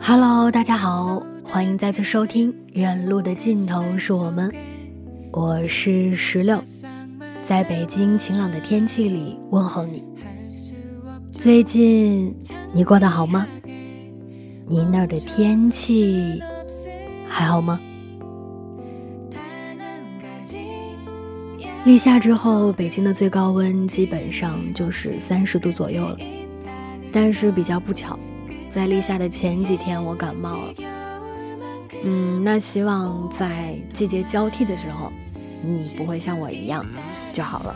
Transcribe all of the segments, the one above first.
Hello，大家好，欢迎再次收听《远路的尽头是我们》，我是石榴，在北京晴朗的天气里问候你。最近你过得好吗？你那儿的天气还好吗？立夏之后，北京的最高温基本上就是三十度左右了。但是比较不巧，在立夏的前几天我感冒了。嗯，那希望在季节交替的时候，你不会像我一样就好了。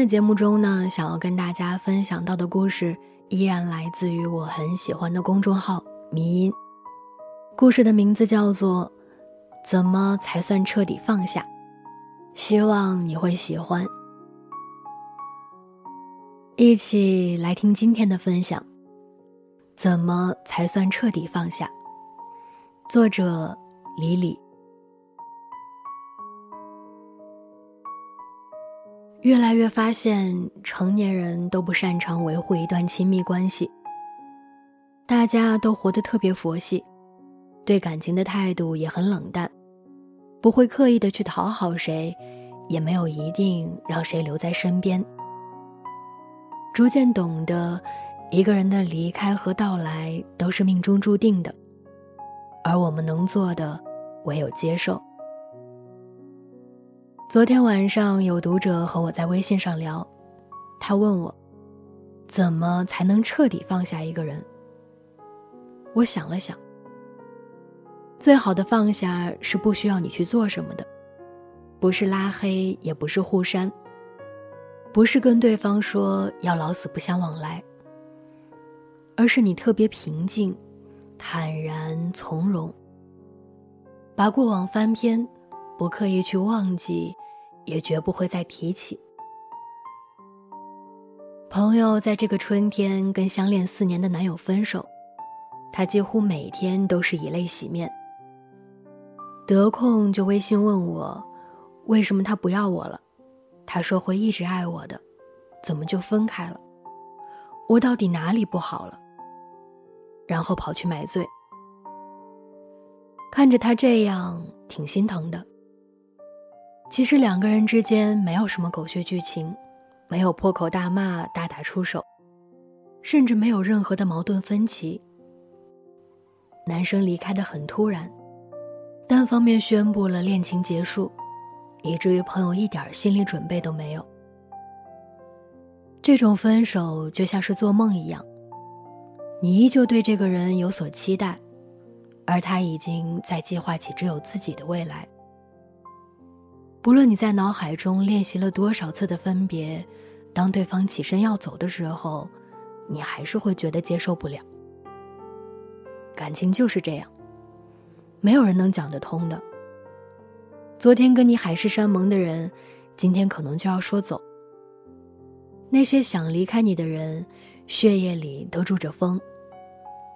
的节目中呢，想要跟大家分享到的故事，依然来自于我很喜欢的公众号“迷音”。故事的名字叫做《怎么才算彻底放下》，希望你会喜欢。一起来听今天的分享：怎么才算彻底放下？作者李李。越来越发现，成年人都不擅长维护一段亲密关系。大家都活得特别佛系，对感情的态度也很冷淡，不会刻意的去讨好谁，也没有一定让谁留在身边。逐渐懂得，一个人的离开和到来都是命中注定的，而我们能做的，唯有接受。昨天晚上有读者和我在微信上聊，他问我，怎么才能彻底放下一个人？我想了想，最好的放下是不需要你去做什么的，不是拉黑，也不是互删，不是跟对方说要老死不相往来，而是你特别平静、坦然从容，把过往翻篇。不刻意去忘记，也绝不会再提起。朋友在这个春天跟相恋四年的男友分手，她几乎每天都是以泪洗面。得空就微信问我，为什么他不要我了？他说会一直爱我的，怎么就分开了？我到底哪里不好了？然后跑去买醉。看着他这样，挺心疼的。其实两个人之间没有什么狗血剧情，没有破口大骂、大打出手，甚至没有任何的矛盾分歧。男生离开的很突然，单方面宣布了恋情结束，以至于朋友一点心理准备都没有。这种分手就像是做梦一样，你依旧对这个人有所期待，而他已经在计划起只有自己的未来。不论你在脑海中练习了多少次的分别，当对方起身要走的时候，你还是会觉得接受不了。感情就是这样，没有人能讲得通的。昨天跟你海誓山盟的人，今天可能就要说走。那些想离开你的人，血液里都住着风，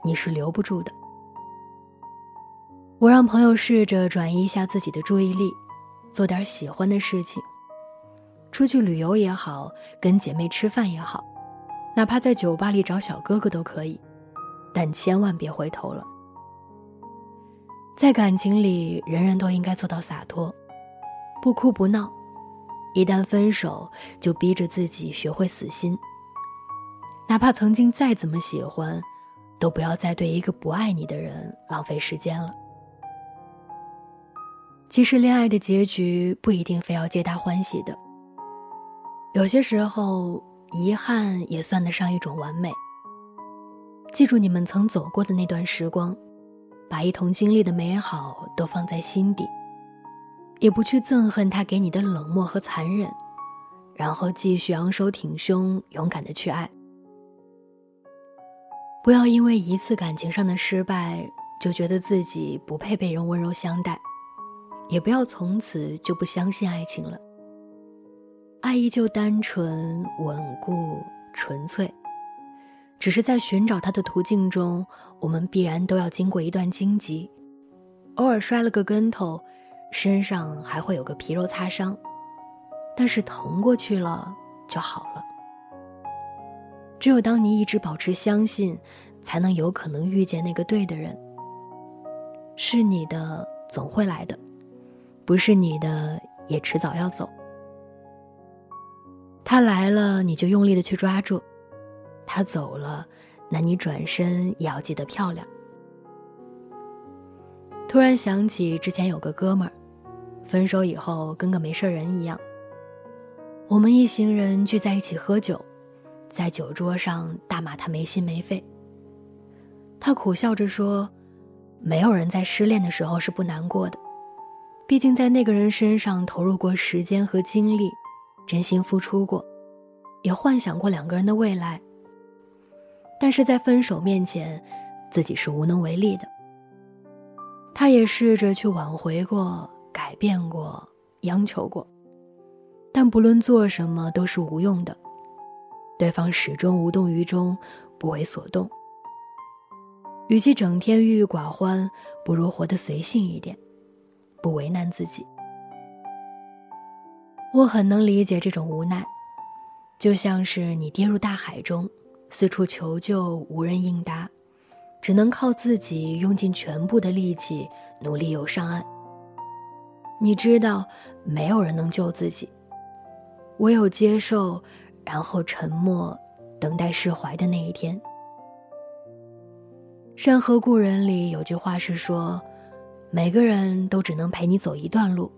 你是留不住的。我让朋友试着转移一下自己的注意力，做点喜欢的事情，出去旅游也好，跟姐妹吃饭也好，哪怕在酒吧里找小哥哥都可以，但千万别回头了。在感情里，人人都应该做到洒脱，不哭不闹，一旦分手，就逼着自己学会死心。哪怕曾经再怎么喜欢，都不要再对一个不爱你的人浪费时间了。其实，恋爱的结局不一定非要皆大欢喜的。有些时候，遗憾也算得上一种完美。记住你们曾走过的那段时光，把一同经历的美好都放在心底，也不去憎恨他给你的冷漠和残忍，然后继续昂首挺胸，勇敢的去爱。不要因为一次感情上的失败，就觉得自己不配被人温柔相待。也不要从此就不相信爱情了。爱依旧单纯、稳固、纯粹，只是在寻找它的途径中，我们必然都要经过一段荆棘，偶尔摔了个跟头，身上还会有个皮肉擦伤，但是疼过去了就好了。只有当你一直保持相信，才能有可能遇见那个对的人。是你的，总会来的。不是你的，也迟早要走。他来了，你就用力的去抓住；他走了，那你转身也要记得漂亮。突然想起之前有个哥们儿，分手以后跟个没事人一样。我们一行人聚在一起喝酒，在酒桌上大骂他没心没肺。他苦笑着说：“没有人在失恋的时候是不难过的。”毕竟在那个人身上投入过时间和精力，真心付出过，也幻想过两个人的未来。但是在分手面前，自己是无能为力的。他也试着去挽回过、改变过、央求过，但不论做什么都是无用的，对方始终无动于衷，不为所动。与其整天郁郁寡欢，不如活得随性一点。不为难自己，我很能理解这种无奈，就像是你跌入大海中，四处求救无人应答，只能靠自己用尽全部的力气努力游上岸。你知道，没有人能救自己，唯有接受，然后沉默，等待释怀的那一天。《山河故人》里有句话是说。每个人都只能陪你走一段路，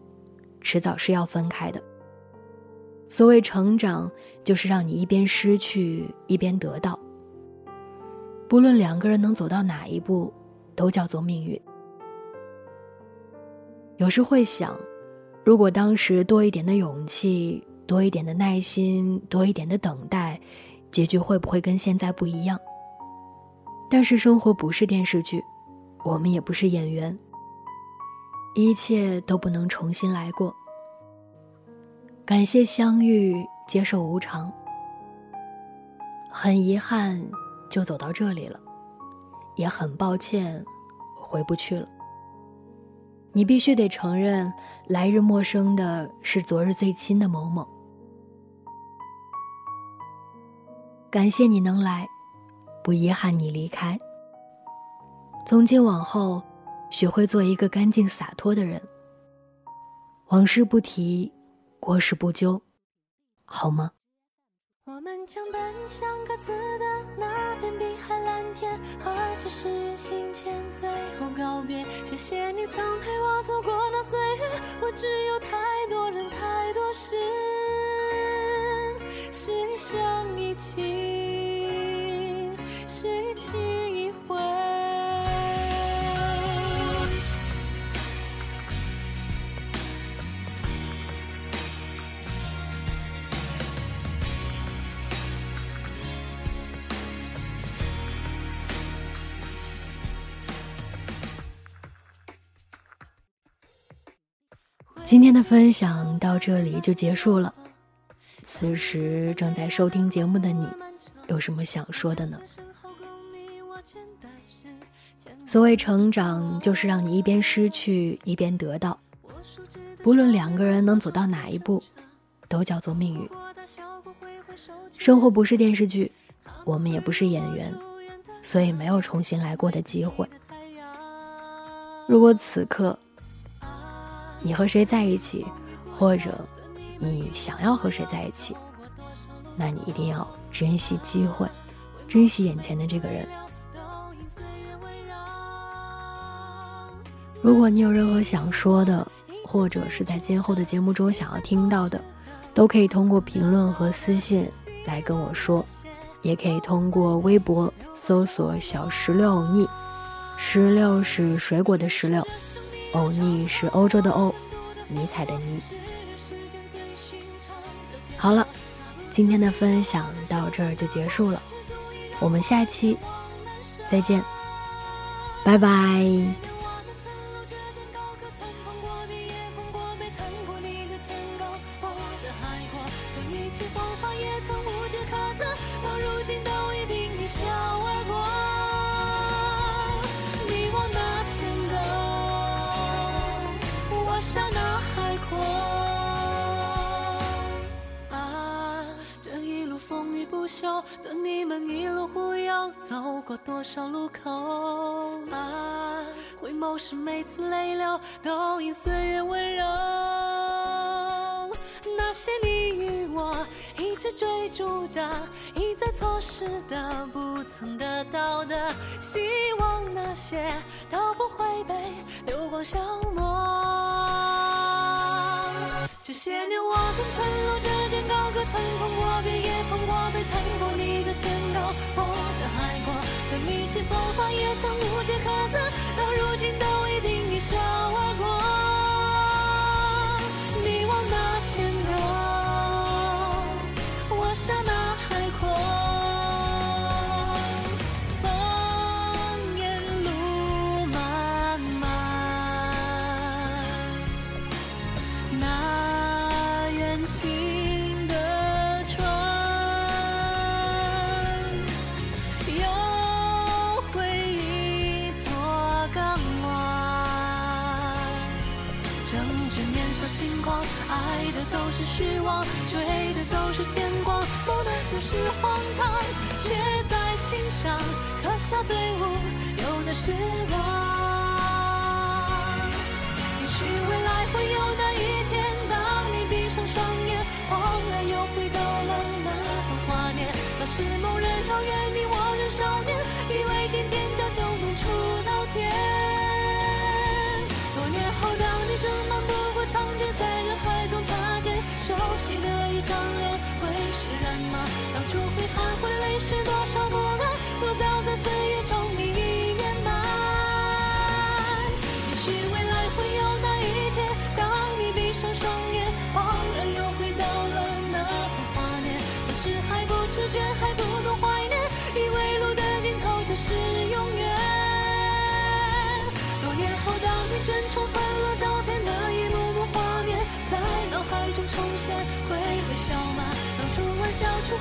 迟早是要分开的。所谓成长，就是让你一边失去一边得到。不论两个人能走到哪一步，都叫做命运。有时会想，如果当时多一点的勇气，多一点的耐心，多一点的等待，结局会不会跟现在不一样？但是生活不是电视剧，我们也不是演员。一切都不能重新来过。感谢相遇，接受无常。很遗憾，就走到这里了，也很抱歉，回不去了。你必须得承认，来日陌生的是昨日最亲的某某。感谢你能来，不遗憾你离开。从今往后。学会做一个干净洒脱的人，往事不提，过事不究，好吗？我们将奔向各自的那片碧海蓝天，和这世人行前最后告别。谢谢你曾陪我走过那岁月，我只有太多人太多事，是一生一起，今天的分享到这里就结束了。此时正在收听节目的你，有什么想说的呢？所谓成长，就是让你一边失去一边得到。不论两个人能走到哪一步，都叫做命运。生活不是电视剧，我们也不是演员，所以没有重新来过的机会。如果此刻你和谁在一起，或者你想要和谁在一起，那你一定要珍惜机会，珍惜眼前的这个人。如果你有任何想说的，或者是在今后的节目中想要听到的，都可以通过评论和私信来跟我说，也可以通过微博搜索“小石榴欧尼”，石榴是水果的石榴，欧尼是欧洲的欧，尼采的尼。好了，今天的分享到这儿就结束了，我们下期再见，拜拜。多少路口啊？回眸时每次泪流，都因岁月温柔。那些你与我一直追逐的，一再错失的，不曾得到的，希望那些都不会被流光消磨。这些年，我跟村落之间高歌，曾碰过壁，也碰过被探过你的天高，我的海阔，曾一起风花，也曾无坚可摧，到如今都已定一笑而过。队伍有的是我。